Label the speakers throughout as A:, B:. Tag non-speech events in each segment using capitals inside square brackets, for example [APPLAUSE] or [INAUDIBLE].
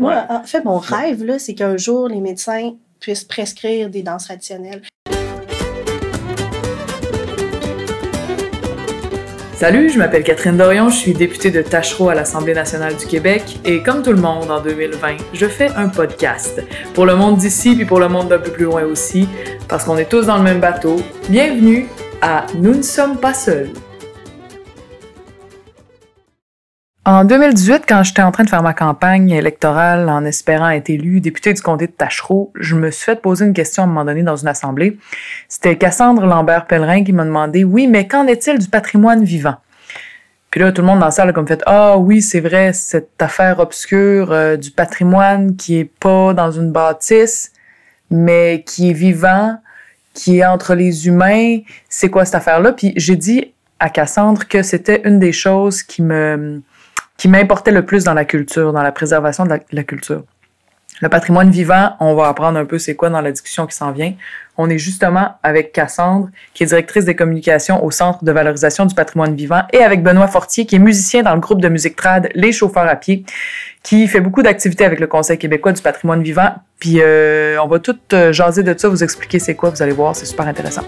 A: Moi, en fait, mon rêve, là, c'est qu'un jour, les médecins puissent prescrire des danses traditionnelles.
B: Salut, je m'appelle Catherine Dorion, je suis députée de Tachereau à l'Assemblée nationale du Québec et comme tout le monde en 2020, je fais un podcast pour le monde d'ici puis pour le monde d'un peu plus loin aussi parce qu'on est tous dans le même bateau. Bienvenue à Nous ne sommes pas seuls. En 2018, quand j'étais en train de faire ma campagne électorale en espérant être élu député du comté de Tachereau, je me suis fait poser une question à un moment donné dans une assemblée. C'était Cassandre Lambert-Pellerin qui m'a demandé Oui, mais qu'en est-il du patrimoine vivant Puis là, tout le monde dans la salle a comme fait Ah oui, c'est vrai, cette affaire obscure euh, du patrimoine qui est pas dans une bâtisse, mais qui est vivant, qui est entre les humains. C'est quoi cette affaire-là Puis j'ai dit à Cassandre que c'était une des choses qui me qui m'importait le plus dans la culture, dans la préservation de la, culture. Le patrimoine vivant, on va apprendre un peu c'est quoi dans la discussion qui s'en vient. On est justement avec Cassandre, qui est directrice des communications au Centre de valorisation du patrimoine vivant, et avec Benoît Fortier, qui est musicien dans le groupe de musique trad Les Chauffeurs à pied, qui fait beaucoup d'activités avec le Conseil québécois du patrimoine vivant. Puis euh, on va tout euh, jaser de ça, vous expliquer c'est quoi, vous allez voir, c'est super intéressant.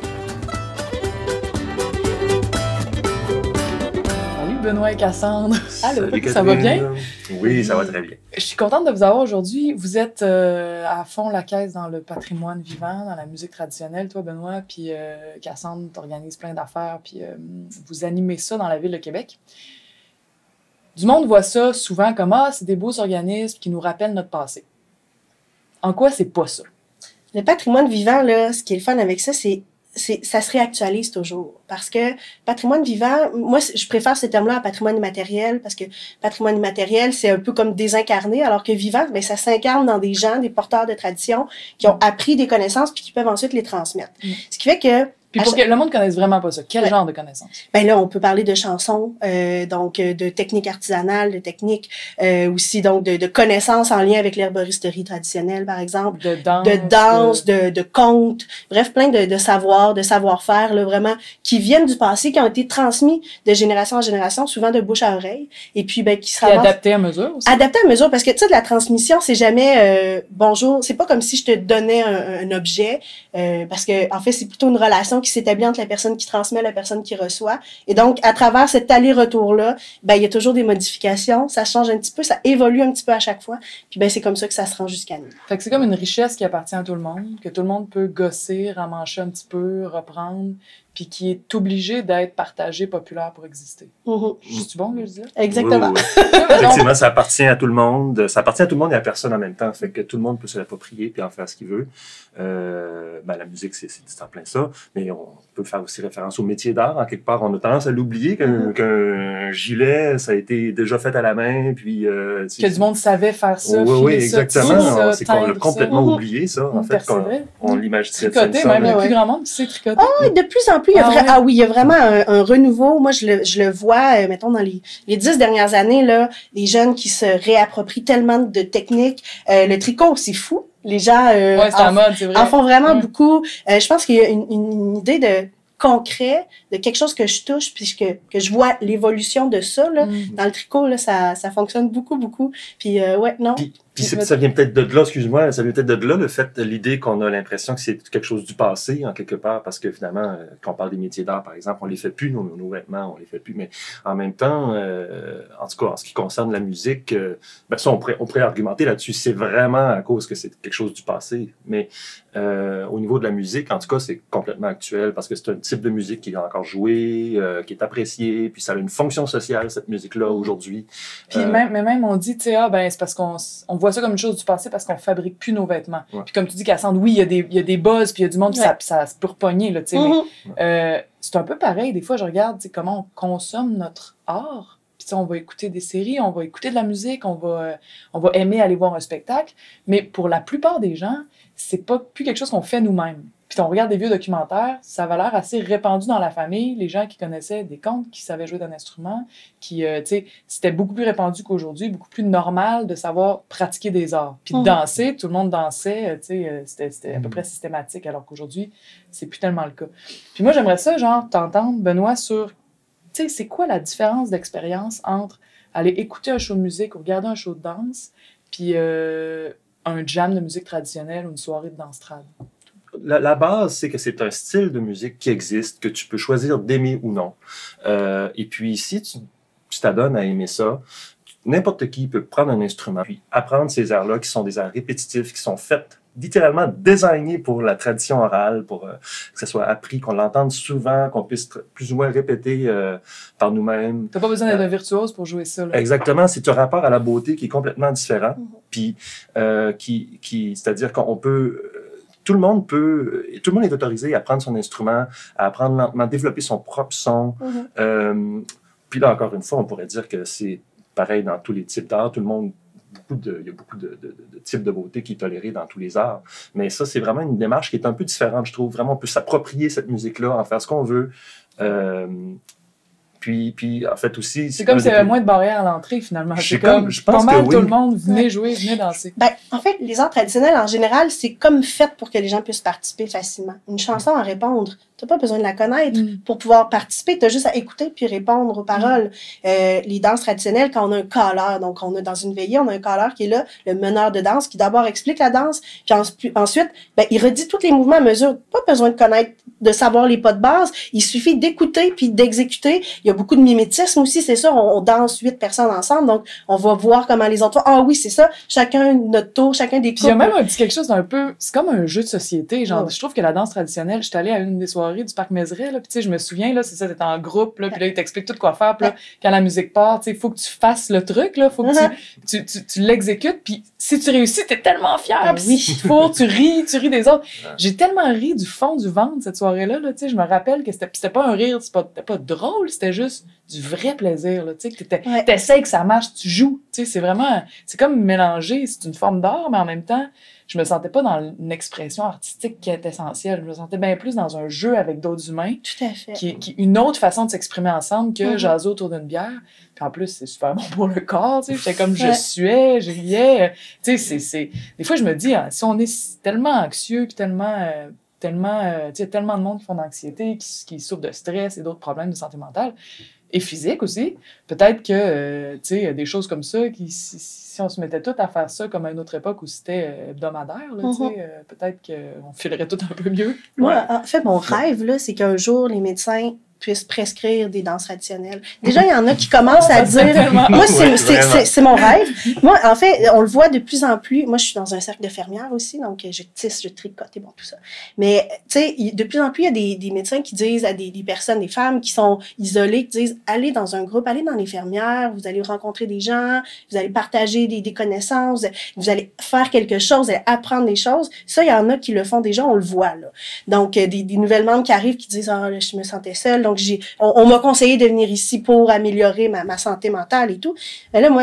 B: Benoît et Cassandre.
C: Allô, ça va bien? Oui, ça va très bien.
B: Je suis contente de vous avoir aujourd'hui. Vous êtes euh, à fond la caisse dans le patrimoine vivant, dans la musique traditionnelle, toi, Benoît, puis euh, Cassandre, t'organises plein d'affaires, puis euh, vous animez ça dans la ville de Québec. Du monde voit ça souvent comme Ah, c'est des beaux organismes qui nous rappellent notre passé. En quoi c'est pas ça?
A: Le patrimoine vivant, là, ce qui est le fun avec ça, c'est ça se réactualise toujours. Parce que patrimoine vivant, moi, je préfère ce terme-là à patrimoine immatériel, parce que patrimoine immatériel, c'est un peu comme désincarné, alors que vivant, ben, ça s'incarne dans des gens, des porteurs de tradition, qui ont appris des connaissances, puis qui peuvent ensuite les transmettre. Mm. Ce qui fait que
B: puis pour que le monde connaisse vraiment pas ça, quel genre de connaissances?
A: Ben là, on peut parler de chansons, euh, donc euh, de techniques artisanales, de techniques euh, aussi, donc de, de, connaissances en lien avec l'herboristerie traditionnelle, par exemple.
B: De danse.
A: De danse, de, de contes, bref, plein de, de savoirs, de savoir-faire, là, vraiment, qui viennent du passé, qui ont été transmis de génération en génération, souvent de bouche à oreille, et puis ben, qui sera
B: adaptés à mesure aussi.
A: Adaptés à mesure, parce que tu sais, de la transmission, c'est jamais euh, bonjour, c'est pas comme si je te donnais un, un objet, euh, parce que en fait, c'est plutôt une relation qui s'établit entre la personne qui transmet et la personne qui reçoit. Et donc, à travers cet aller-retour-là, ben, il y a toujours des modifications, ça change un petit peu, ça évolue un petit peu à chaque fois. Puis ben, c'est comme ça que ça se rend jusqu'à nous.
B: C'est comme une richesse qui appartient à tout le monde, que tout le monde peut gosser, ramancher un petit peu, reprendre, puis qui est obligé d'être partagé, populaire pour exister.
A: Mm
B: C'est bon que je dis
A: Exactement. [LAUGHS]
C: Effectivement, ça appartient à tout le monde. Ça appartient à tout le monde et à personne en même temps. Fait que tout le monde peut se l'approprier puis en faire ce qu'il veut. Euh, ben, la musique, c'est en plein ça. Mais on peut faire aussi référence au métier d'art. En quelque part, on a tendance à l'oublier qu'un mm-hmm. gilet, ça a été déjà fait à la main. Puis, euh,
B: que du monde savait faire ça.
C: Oui, oui, exactement. C'est qu'on a complètement oublié ça. En fait, on, l'imagine.
B: Tricoter, même le plus grand monde qui sait tricoter.
A: Ah, de plus en plus, il y a ah, ah, oui, il y a vraiment un, renouveau. Moi, je le, je le vois, euh, mettons, dans les, les dix dernières années, là, des jeunes qui se réapproprient tellement de techniques. Euh, le tricot, c'est fou les gens
B: euh, en,
A: mode,
B: vrai.
A: en, font vraiment beaucoup. Euh, je pense qu'il y a une, une, idée de concret, de quelque chose que je touche, puis que, que je vois l'évolution de ça. Là. Mm. Dans le tricot, là, ça, ça fonctionne beaucoup, beaucoup. Puis, euh, ouais, non.
C: Puis ça vient peut-être de là, excuse-moi, ça vient peut-être de là le fait, l'idée qu'on a l'impression que c'est quelque chose du passé, en quelque part, parce que finalement, euh, quand on parle des métiers d'art, par exemple, on les fait plus, nos, nos vêtements, on les fait plus, mais en même temps, euh, en tout cas, en ce qui concerne la musique, euh, ben ça, on pourrait, on pourrait argumenter là-dessus, c'est vraiment à cause que c'est quelque chose du passé, mais euh, au niveau de la musique, en tout cas, c'est complètement actuel, parce que c'est un type de musique qui est encore joué, euh, qui est apprécié, puis ça a une fonction sociale, cette musique-là, aujourd'hui.
B: Puis même, mais même, on dit, tu sais, ah, ben, c'est parce qu'on voit ça comme une chose du passé parce qu'on fabrique plus nos vêtements. Puis comme tu dis, Cassandre, oui, il y a des, il y a des buzz, puis il y a du monde, ça, ça se peut repogner, là, tu sais. Mais mm-hmm. euh, c'est un peu pareil. Des fois, je regarde comment on consomme notre art. Puis on va écouter des séries, on va écouter de la musique, on va, on va aimer aller voir un spectacle. Mais pour la plupart des gens, c'est pas plus quelque chose qu'on fait nous-mêmes. Puis on regarde des vieux documentaires, ça va l'air assez répandu dans la famille, les gens qui connaissaient des contes, qui savaient jouer d'un instrument, qui, euh, tu sais, c'était beaucoup plus répandu qu'aujourd'hui, beaucoup plus normal de savoir pratiquer des arts. Puis de mhm. danser, tout le monde dansait, euh, tu sais, euh, c'était à peu mhm. près systématique, alors qu'aujourd'hui, c'est plus tellement le cas. Puis moi, j'aimerais ça, genre, t'entendre, Benoît, sur, tu sais, c'est quoi la différence d'expérience entre aller écouter un show de musique ou regarder un show de danse, puis euh, un jam de musique traditionnelle ou une soirée de danse trad?
C: La, la base, c'est que c'est un style de musique qui existe, que tu peux choisir d'aimer ou non. Euh, et puis, si tu tu t'adonnes à aimer ça, n'importe qui peut prendre un instrument, puis apprendre ces airs-là, qui sont des airs répétitifs, qui sont faits littéralement designés pour la tradition orale, pour euh, que ça soit appris, qu'on l'entende souvent, qu'on puisse plus ou moins répéter euh, par nous-mêmes.
B: T'as pas besoin d'être un virtuose pour jouer ça. Là.
C: Exactement, c'est un rapport à la beauté qui est complètement différent,
A: Mhm.
C: puis euh, qui, qui, c'est-à-dire qu'on peut, euh, tout le monde peut, tout le monde est autorisé à prendre son instrument, à apprendre lentement, développer son propre son.
A: Mhm.
C: Euh, puis là, encore une fois, on pourrait dire que c'est pareil dans tous les types d'art. Tout le monde, beaucoup de, il y a beaucoup de, de- de types de beauté qui est toléré dans tous les arts. Mais ça, c'est vraiment une démarche qui est un peu différente, je trouve. Vraiment, on peut s'approprier cette musique-là, en faire ce qu'on veut. Euh, puis, puis, en fait, aussi...
B: C'est comme s'il y avait moins de barrières à l'entrée, finalement.
C: Je
B: C'est
C: comme-
B: comme,
C: je pense
B: pas mal
C: que
B: tout le monde, venez jouer, venez danser.
A: Ben, en fait, les arts traditionnels, en général, c'est comme fait pour que les gens puissent participer facilement. Une chanson à répondre, t'as pas besoin de la connaître
B: Mm.
A: pour pouvoir participer, t'as juste à écouter puis répondre aux paroles. Euh, les danses traditionnelles, quand on a un caller, donc on a dans une veillée, on a un caller qui est là, le meneur de danse, qui d'abord explique la danse, puis en- puis ensuite, ben, il redit tous les mouvements à mesure. Pas besoin de connaître, de savoir les pas de base, il suffit d'écouter puis d'exécuter. Il y a beaucoup de mimétisme aussi, c'est ça, on, on danse huit personnes ensemble, donc on va voir comment les autres font. Ah oui, c'est ça, chacun notre tour, chacun des
B: il y a même un petit quelque chose d'un peu. C'est comme un jeu de société. Genre,
A: Ouais.
B: je trouve que la danse traditionnelle, je suis allée à une des soirées du parc Mézeray, là, puis tu sais, je me souviens, là, c'est ça, t'es en groupe, là, puis là, ils t'expliquent tout quoi faire, puis là, quand la musique part, tu sais, il faut que tu fasses le truc, là, faut que tu, tu, tu, tu l'exécutes, puis si tu réussis, t'es tellement fier,
A: Ah
B: puis
A: oui.
B: si faut, tu ris, tu ris des autres. J'ai tellement ri du fond du ventre cette soirée-là, là, tu sais, je me rappelle que c'était c'était pas un rire, c'était pas, c'était pas drôle, c'était juste du vrai plaisir, là, tu sais, que
A: Ouais.
B: t'essayes que ça marche, tu joues, tu sais, c'est vraiment, c'est comme mélanger, c'est une forme d'art, mais en même temps, je me sentais pas dans une expression artistique qui est essentielle, je me sentais bien plus dans un jeu avec d'autres humains,
A: Tout à fait.
B: qui une autre façon de s'exprimer ensemble que
A: Mhm.
B: jaser autour d'une bière. Puis en plus, c'est super bon pour le corps, tu sais. J'étais comme, je suais, je riais. Tu sais, c'est, c'est... Des fois, je me dis, hein, si on est tellement anxieux, tellement... euh, tellement euh, tu sais, tellement de monde qui font d'anxiété, qui, qui souffrent de stress et d'autres problèmes de santé mentale, et physique aussi, peut-être que, euh, tu sais, des choses comme ça, qui, si, si on se mettait tout à faire ça comme à une autre époque où c'était euh, hebdomadaire, là,
A: Mhm.
B: euh, peut-être qu'on filerait tout un peu mieux.
A: Moi,
C: Ouais.
A: en fait, mon rêve, là, c'est qu'un jour, les médecins puissent prescrire des danses traditionnelles. Déjà, il y en a qui commencent à [LAUGHS] dire... Moi, c'est mon rêve. Moi, en fait, on le voit de plus en plus. Moi, je suis dans un cercle de fermières aussi, donc je tisse, je tricote et bon, tout ça. Mais, tu sais, de plus en plus, il y a des, des médecins qui disent à des, des personnes, des femmes qui sont isolées, qui disent, allez dans un groupe, allez dans les fermières, vous allez rencontrer des gens, vous allez partager des, des connaissances, vous allez faire quelque chose, vous allez apprendre des choses. Ça, il y en a qui le font déjà, on le voit, là. Donc, euh, des, des nouvelles membres qui arrivent qui disent, ah, là, je me sentais seule, donc j'ai, on, m'a conseillé de venir ici pour améliorer ma, santé mentale et tout. Mais là, moi,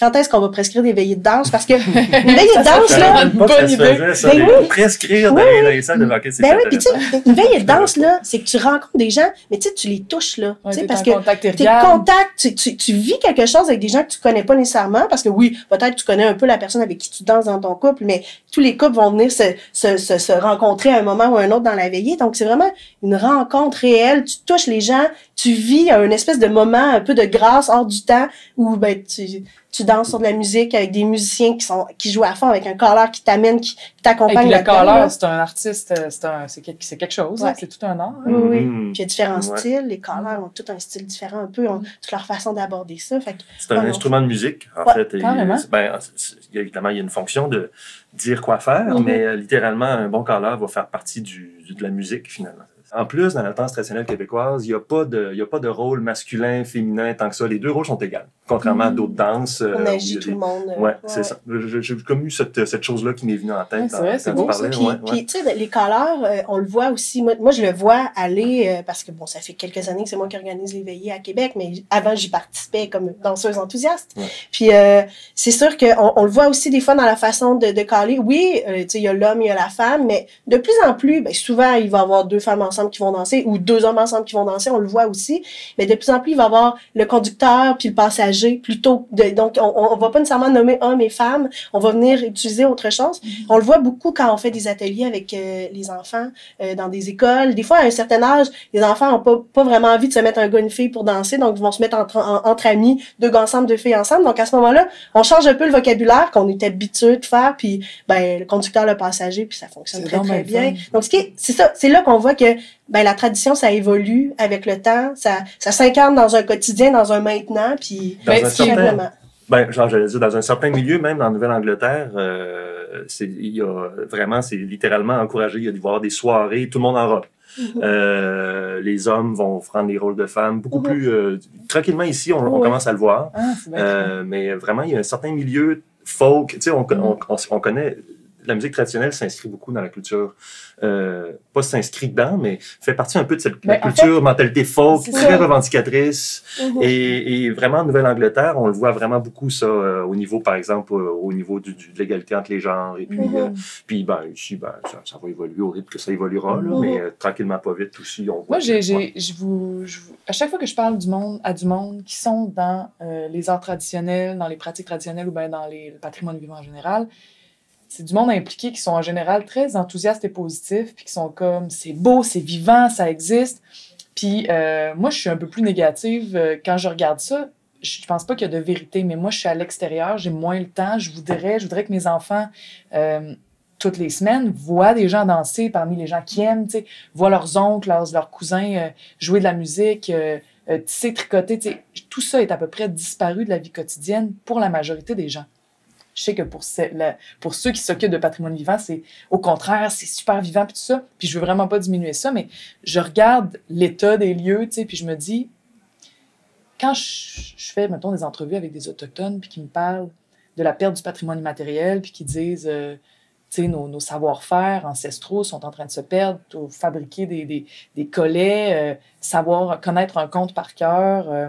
A: quand est-ce qu'on va prescrire des veillées de danse? Parce que [LAUGHS] une veillée de danse, là,
B: une bonne idée.
A: Ben oui.
C: prescrire d'aller dans les salles de hockey, c'est
A: ben oui, puis tu sais, une veillée de danse, là, c'est que tu rencontres des gens, mais tu sais, tu les touches, là.
B: Ouais,
A: tu sais,
B: t'es
A: parce que
B: contact, t'es
A: tes
B: regardes.
A: contacts, tu, tu, tu vis quelque chose avec des gens que tu connais pas nécessairement, parce que oui, peut-être tu connais un peu la personne avec qui tu danses dans ton couple, mais tous les couples vont venir se, se, se, se rencontrer à un moment ou à un autre dans la veillée. Donc, c'est vraiment une rencontre réelle. Tu touches les gens, tu vis un espèce de moment un peu de grâce hors du temps où ben, tu, tu danses sur de la musique avec des musiciens qui sont qui jouent à fond avec un caller qui t'amène, qui
B: Et
A: t'accompagne.
B: puis le caller, c'est un artiste, euh, c'est un- c'est quelque, c'est quelque chose, hein, c'est tout un art. hein.
A: Oui, oui.
C: Mhm.
A: Puis il y a différents
C: Ouais.
A: styles. Les callers ont tout un style différent, un peu, ont toute leur façon d'aborder ça. Fait que,
C: C'est un instrument de musique, en
A: Ouais,
C: fait. et,
B: carrément.
C: ben, c'est- c'est- il y a- évidemment, il y a une fonction de dire quoi faire,
B: Mhm.
C: mais euh, littéralement, un bon caller va faire partie du, du- de la musique, finalement. En plus, dans la danse traditionnelle québécoise, il n'y a, pas de- il y a pas de rôle masculin, féminin, tant que ça. Les deux rôles sont égaux, contrairement à
B: Mhm.
C: d'autres danses. euh,
A: on agit tout le monde. euh,
C: Ouais, c'est ça. J'ai comme eu cette, cette chose-là qui m'est venue en tête.
B: Ouais, c'est vrai, c'est beau,
C: parlais.
A: Puis, tu sais, les callers, euh, on le voit aussi. Moi, moi, je le vois aller, euh, parce que bon, ça fait quelques années que c'est moi qui organise les veillées à Québec, mais avant, j'y participais comme danseuse enthousiaste.
C: Ouais.
A: Puis, euh, c'est sûr qu'on on le voit aussi des fois dans la façon de, de caller. Oui, euh, tu sais, il y a l'homme, il y a la femme, mais de plus en plus, ben, souvent, il va y avoir deux femmes ensemble ensemble qui vont danser ou deux hommes ensemble qui vont danser, on le voit aussi. Mais de plus en plus, il va y avoir le conducteur puis le passager plutôt. De, donc, on, on va pas nécessairement nommer hommes et femmes. On va venir utiliser autre chose.
B: Mm-hmm.
A: On le voit beaucoup quand on fait des ateliers avec euh, les enfants euh, dans des écoles. Des fois, à un certain âge, les enfants ont pas, pas vraiment envie de se mettre un gars et une fille pour danser, donc ils vont se mettre entre, en- entre amis, deux gars ensemble, deux filles ensemble. Donc à ce moment-là, on change un peu le vocabulaire qu'on est habitué de faire, puis ben le conducteur, le passager, puis ça fonctionne très très
B: bien.
A: Donc ce c'est ça, c'est là qu'on voit que ben la tradition ça évolue avec le temps, ça ça s'incarne dans un quotidien, dans un maintenant, puis
C: Dans
B: Ben,
C: un certain-. Ben, genre, j'allais dire, dans un certain milieu, même en Nouvelle-Angleterre, euh, c'est, il y a vraiment, c'est littéralement encouragé. Il y a d'y avoir des soirées, tout le monde en robe.
A: Mhm.
C: Euh, les hommes vont prendre les rôles de femmes beaucoup
A: Mhm.
C: plus euh, tranquillement ici, on, commence à le voir.
B: Ah, c'est
C: mais vraiment, il y a un certain milieu folk. Tu sais, on,
B: Mhm.
C: on, on connaît la musique traditionnelle s'inscrit beaucoup dans la culture. Euh, pas s'inscrit dedans, mais fait partie un peu de cette
B: Ben,
C: la
B: en
C: culture, mentalité folk, très
B: ça.
C: revendicatrice.
A: Mhm.
C: Et, et vraiment, en Nouvelle-Angleterre, on le voit vraiment beaucoup, ça, euh, au niveau, par exemple, euh, au niveau du, du- de l'égalité entre les genres. Et puis,
B: Mhm.
C: euh, puis ben, ici, ben, ça, ça va évoluer au rythme que ça évoluera, là,
A: Mhm.
C: mais euh, tranquillement, pas vite aussi. On voit
B: Moi, j'ai, je vous, je vous- à chaque fois que je parle du monde, à du monde qui sont dans euh, les arts traditionnels, dans les pratiques traditionnelles ou bien dans les, le patrimoine vivant en général, c'est du monde impliqué qui sont en général très enthousiastes et positifs, puis qui sont comme c'est beau, c'est vivant, ça existe. Puis euh, moi, je suis un peu plus négative euh, quand je regarde ça. Je pense pas qu'il y a de vérité, mais moi, je suis à l'extérieur, j'ai moins le temps. Je voudrais, je voudrais que mes enfants, euh, toutes les semaines, voient des gens danser parmi les gens qui aiment, voient leurs oncles, leurs, cousins jouer de la musique, tisser, tricoter. Tout ça est à peu près disparu de la vie quotidienne pour la majorité des gens. Je sais que pour, ceux qui s'occupent de patrimoine vivant, c'est au contraire, c'est super vivant puis tout ça. Puis je veux vraiment pas diminuer ça, mais je regarde l'état des lieux, tu sais, puis je me dis, quand je, fais, mettons, des entrevues avec des Autochtones, puis qui me parlent de la perte du patrimoine immatériel, puis qui disent, euh, tu sais, nos, savoir-faire ancestraux sont en train de se perdre, fabriquer des, collets, euh, savoir connaître un conte par cœur, euh,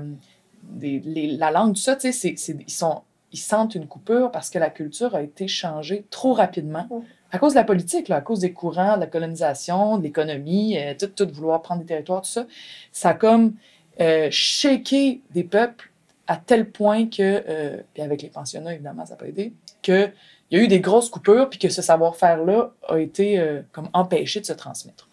B: la langue, tout ça, tu sais, ils, sont, ils sentent une coupure parce que la culture a été changée trop rapidement.
A: Mm.
B: À cause de la politique, là, à cause des courants, de la colonisation, de l'économie, euh, tout, tout vouloir prendre des territoires, tout ça, ça a comme euh, shaké des peuples à tel point que, euh, puis avec les pensionnats, évidemment, ça n'a pas aidé, qu'il y a eu des grosses coupures, puis que ce savoir-faire-là a été euh, comme empêché de se transmettre.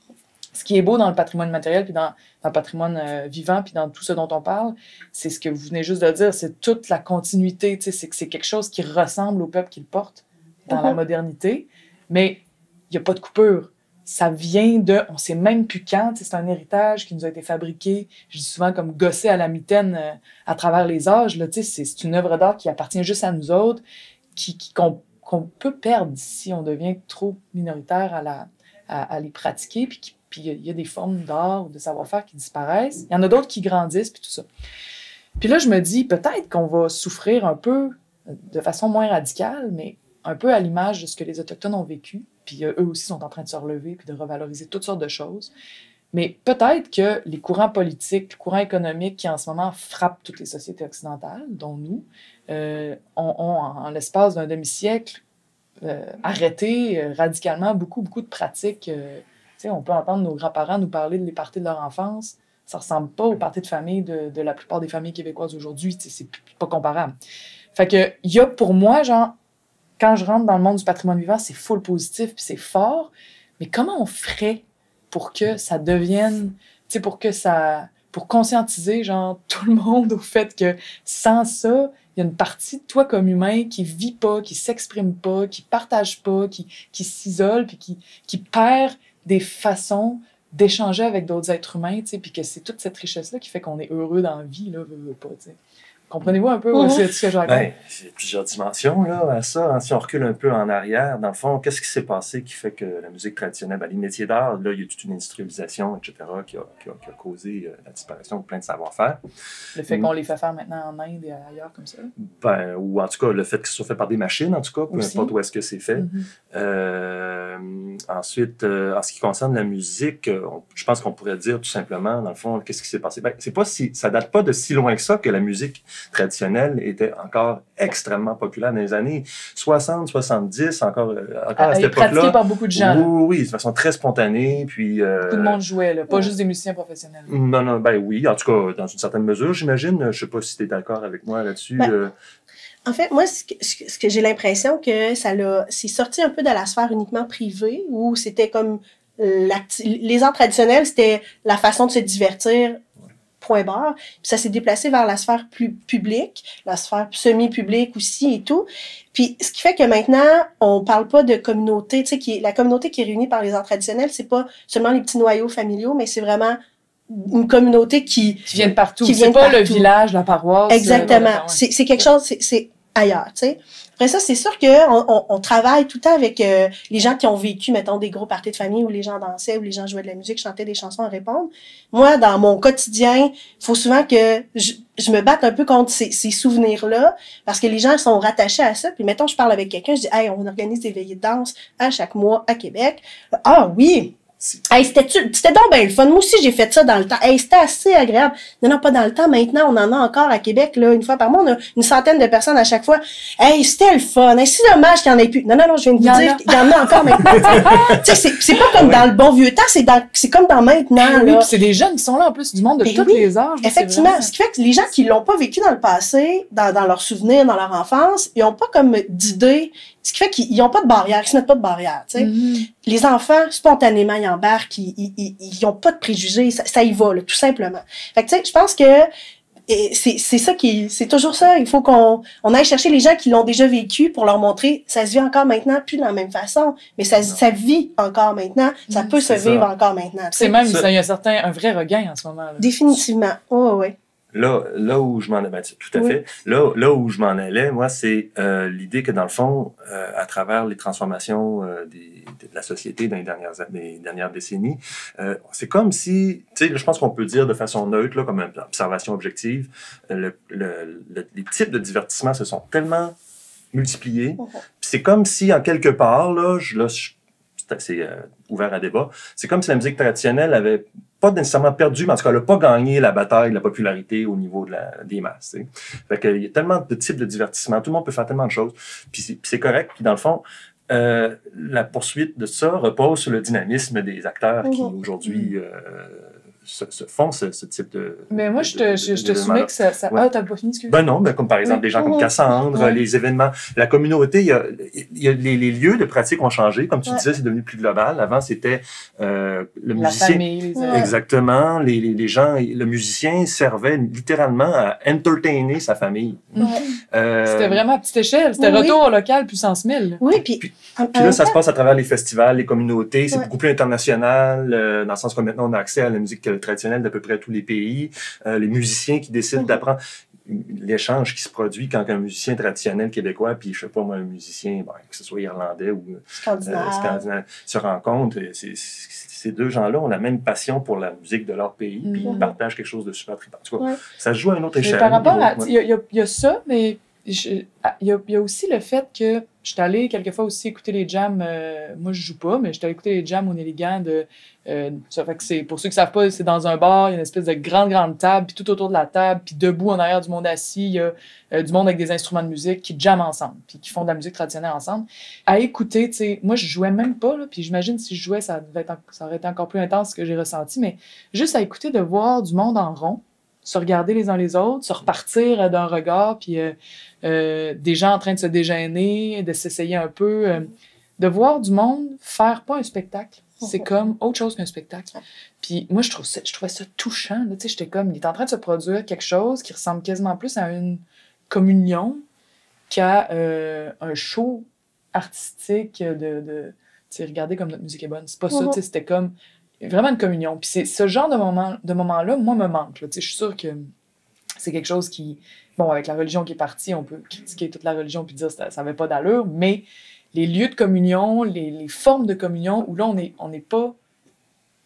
B: Ce qui est beau dans le patrimoine matériel, puis dans, dans le patrimoine euh, vivant, puis dans tout ce dont on parle, c'est ce que vous venez juste de dire, c'est toute la continuité, c'est que c'est quelque chose qui ressemble au peuple qui le porte dans la
A: Mhm.
B: modernité, mais il n'y a pas de coupure. Ça vient de, on sait même plus quand, c'est un héritage qui nous a été fabriqué, je dis souvent comme gossé à la mitaine euh, à travers les âges, c'est une œuvre d'art qui appartient juste à nous autres, qui, qu'on peut perdre si on devient trop minoritaire à, la, à, à les pratiquer, puis qui- puis il y a des formes d'art ou de savoir-faire qui disparaissent. Il y en a d'autres qui grandissent, puis tout ça. Puis là, je me dis, peut-être qu'on va souffrir un peu euh, de façon moins radicale, mais un peu à l'image de ce que les Autochtones ont vécu. Puis euh, eux aussi sont en train de se relever puis de revaloriser toutes sortes de choses. Mais peut-être que les courants politiques, les courants économiques qui en ce moment frappent toutes les sociétés occidentales, dont nous, euh, ont, en, l'espace d'un demi-siècle arrêté radicalement beaucoup, beaucoup de pratiques. On peut entendre nos grands-parents nous parler de les parties de leur enfance. Ça ressemble pas aux parties de famille de, de la plupart des familles québécoises aujourd'hui. C'est pas comparable. Fait que, y a pour moi, genre, quand je rentre dans le monde du patrimoine vivant, c'est full positif puis c'est fort. Mais comment on ferait pour que ça devienne, tu sais, pour que ça, pour conscientiser, genre, [LAUGHS] tout le monde au fait que sans ça, il y a une partie de toi comme humain qui vit pas, qui s'exprime pas, qui partage pas, qui, qui s'isole puis qui, qui perd des façons d'échanger avec d'autres êtres humains, tu sais, puis que c'est toute cette richesse-là qui fait qu'on est heureux dans la vie, là, veut, veut pas, tu sais. Comprenez-vous un peu
A: Mhm.
B: ce ce que je raconte?
C: Ben, c'est plusieurs dimensions là, à ça. hein. Si on recule un peu en arrière, dans le fond, qu'est-ce qui s'est passé qui fait que la musique traditionnelle, ben, les métiers d'art, là, il y a toute une industrialisation, etc., qui a, qui a- qui a causé euh, la disparition de plein de savoir-faire.
B: Le fait
C: Mm.
B: qu'on les fait faire maintenant en Inde et ailleurs comme ça?
C: Ben, ou en tout cas, le fait que ce soit fait par des machines, en tout cas, peu
B: Aussi.
C: importe où est-ce que c'est fait.
B: Mhm.
C: Euh, ensuite, euh, en ce qui concerne la musique, on- je pense qu'on pourrait dire tout simplement, dans le fond, qu'est-ce qui s'est passé? Ben, c'est pas si, ça date pas de si loin que ça que la musique traditionnelle était encore extrêmement populaire dans les années 60, 70, encore, euh, encore
B: Elle
C: à cette
B: est pratiquée
C: époque-là.
B: par beaucoup de gens.
C: Oui, oui, de façon très spontanée. Puis, euh,
B: Beaucoup de monde jouait, là, pas juste des musiciens professionnels.
C: Non, non, ben oui, en tout cas, dans une certaine mesure, j'imagine. Je sais pas si tu es d'accord avec moi là-dessus.
A: Ben,
C: euh,
A: En fait, moi, ce que, ce que- j'ai l'impression que ça l'a, c'est sorti un peu de la sphère uniquement privée, où c'était comme les arts traditionnels, c'était la façon de se divertir, point barre. Puis ça s'est déplacé vers la sphère plus publique, la sphère semi-publique aussi et tout. Puis ce qui fait que maintenant, on parle pas de communauté, tu sais, qui est, la communauté qui est réunie par les arts traditionnels, c'est pas seulement les petits noyaux familiaux, mais c'est vraiment une communauté qui,
B: Qui viennent partout.
A: Qui
B: C'est pas le
A: partout.
B: village, la paroisse.
A: Exactement.
B: euh, ouais.
A: C'est c'est quelque chose, c'est ailleurs, tu sais. Après ça, c'est sûr que on, travaille tout le temps avec euh, les gens qui ont vécu, mettons, des gros parties de famille où les gens dansaient, où les gens jouaient de la musique, chantaient des chansons à répondre. Moi, dans mon quotidien, il faut souvent que je, me batte un peu contre ces, ces souvenirs-là parce que les gens sont rattachés à ça. Puis, mettons, je parle avec quelqu'un, je dis, hey, on organise des veillées de danse à chaque mois à Québec. Ah oui! Hey, c'était c'était donc ben le fun. Moi aussi, j'ai fait ça dans le temps. Hey, c'était assez agréable. Non, non, pas dans le temps. Maintenant, on en a encore à Québec, là, une fois par mois. On a une centaine de personnes à chaque fois. Hey, c'était le fun. Hey, c'est dommage qu'il n'y en ait plus. Non, non, non, je viens de vous dire qu'il y en a encore [LAUGHS] maintenant. tu sais, c'est- c'est pas comme dans le bon vieux temps, c'est dans, c'est comme dans maintenant,
B: Oui,
A: là.
B: puis c'est des jeunes qui sont là en plus, du monde de
A: Ben
B: tous
A: oui,
B: les âges.
A: Effectivement,
B: vraiment-
A: ce qui fait que les gens qui l'ont pas vécu dans le passé, dans, dans leurs souvenirs, dans leur enfance, ils ont pas comme d'idée, ce qui fait qu'ils ils ont pas de barrière, ils se mettent pas de barrière.
B: Mhm.
A: Les enfants, spontanément, ils embarquent, ils, ils, ils, ils ont pas de préjugés, ça, ça y va, là, tout simplement. Fait que, tu sais, je pense que c'est ça qui c'est toujours ça il faut qu'on on aille chercher les gens qui l'ont déjà vécu pour leur montrer ça se vit encore maintenant plus de la même façon mais ça ça vit encore maintenant ça
B: Mhm.
A: peut se
C: ça.
A: vivre encore maintenant.
B: C'est même, il y a un certain, un vrai regain en ce moment. là.
A: définitivement oh, ouais
C: Là, là où je m'en ben, tout à
A: Oui.
C: fait. Là, là où je m'en allais, moi, c'est euh, l'idée que dans le fond, euh, à travers les transformations euh, des, de la société dans les dernières, des dernières décennies, euh, c'est comme si, tu sais, je pense qu'on peut dire de façon neutre, là, comme une observation objective, le, le- le- les types de divertissement se sont tellement multipliés.
A: Mhm.
C: C'est comme si, en quelque part, là, je, là, je- c'est assez euh, ouvert à débat, c'est comme si la musique traditionnelle avait pas nécessairement perdu, mais en tout cas, elle n'a pas gagné la bataille de la popularité au niveau de la, des masses. tu sais. Fait que, il y a tellement de types de divertissement, tout le monde peut faire tellement de choses, puis c'est, puis c'est correct. Puis dans le fond, euh, la poursuite de ça repose sur le dynamisme des acteurs qui
A: Mhm.
C: aujourd'hui euh, se, se font ce, ce type de.
B: Mais moi,
C: de-
B: je te,
C: de-
B: je, je te soumets que ça. ça...
C: Ouais.
B: Ah, t'as pas fini, excuse.
C: Ben non, ben comme par exemple
B: Oui.
C: des gens comme. Cassandre,
B: Ouais.
C: les événements, la communauté, il y a, il y a les, les lieux de pratique ont changé, comme tu
A: Ouais.
C: disais, c'est devenu plus global. Avant, c'était euh, le
B: La
C: musicien.
B: famille, les.
C: Exactement, les, les, les gens, le musicien servait littéralement à entertainer sa famille. Euh,
B: C'était vraiment à petite échelle. C'était
A: Oui.
B: retour au local puissance 1000.
A: oui puis
C: Puis-
A: en-
C: Puis
A: en
C: là, ça se passe à travers les festivals, les communautés. C'est beaucoup plus international, euh, dans le sens que maintenant, on a accès à la musique traditionnelle d'à peu près tous les pays. Euh, les musiciens qui décident
A: Mhm.
C: d'apprendre l'échange qui se produit quand un musicien traditionnel québécois, puis je sais pas moi, un musicien, ben, que ce soit irlandais ou euh,
A: scandinave.
C: se rencontrent. euh, Ces deux gens-là ont la même passion pour la musique de leur pays, puis
B: Mhm.
C: ils partagent quelque chose de super trippant. En tout cas,
A: Ouais.
C: ça se joue à une autre échelle.
B: par rapport à.
C: Ouais.
B: Il y, a- y y ça, mais il y, a, il y a aussi le fait que je suis allée quelquefois aussi écouter les jams. euh, moi, je joue pas, mais je suis allée écouter les jams au Néligan. De, euh, ça fait que c'est, pour ceux qui savent pas, c'est dans un bar, il y a une espèce de grande, grande table, puis tout autour de la table, puis debout en arrière du monde assis, il y a euh, du monde avec des instruments de musique qui jamment ensemble, puis qui font de la musique traditionnelle ensemble. À écouter, tu sais, moi, je jouais même pas, puis j'imagine si je jouais, ça, devait ça aurait été encore plus intense que j'ai ressenti, mais juste à écouter, de voir du monde en rond, se regarder les uns les autres, se repartir euh, d'un regard, puis euh, euh, des gens en train de se dégêner, de s'essayer un peu, de voir du monde faire pas un spectacle. C'est comme autre chose qu'un spectacle. Puis moi, je, trouve ça, je trouvais ça touchant. Tu sais, J'étais comme, il est en train de se produire quelque chose qui ressemble quasiment plus à une communion qu'à euh, un show artistique de... de tu sais, regardez comme notre musique est bonne. C'est pas ça, tu sais, c'était comme vraiment une communion. Puis c'est ce genre de moment de moment-là, moi, me manque. là. Je suis sûre que c'est quelque chose qui, bon, avec la religion qui est partie, on peut critiquer toute la religion puis dire ça n'avait pas d'allure, mais les lieux de communion, les, les formes de communion, où là, on n'est on n'est pas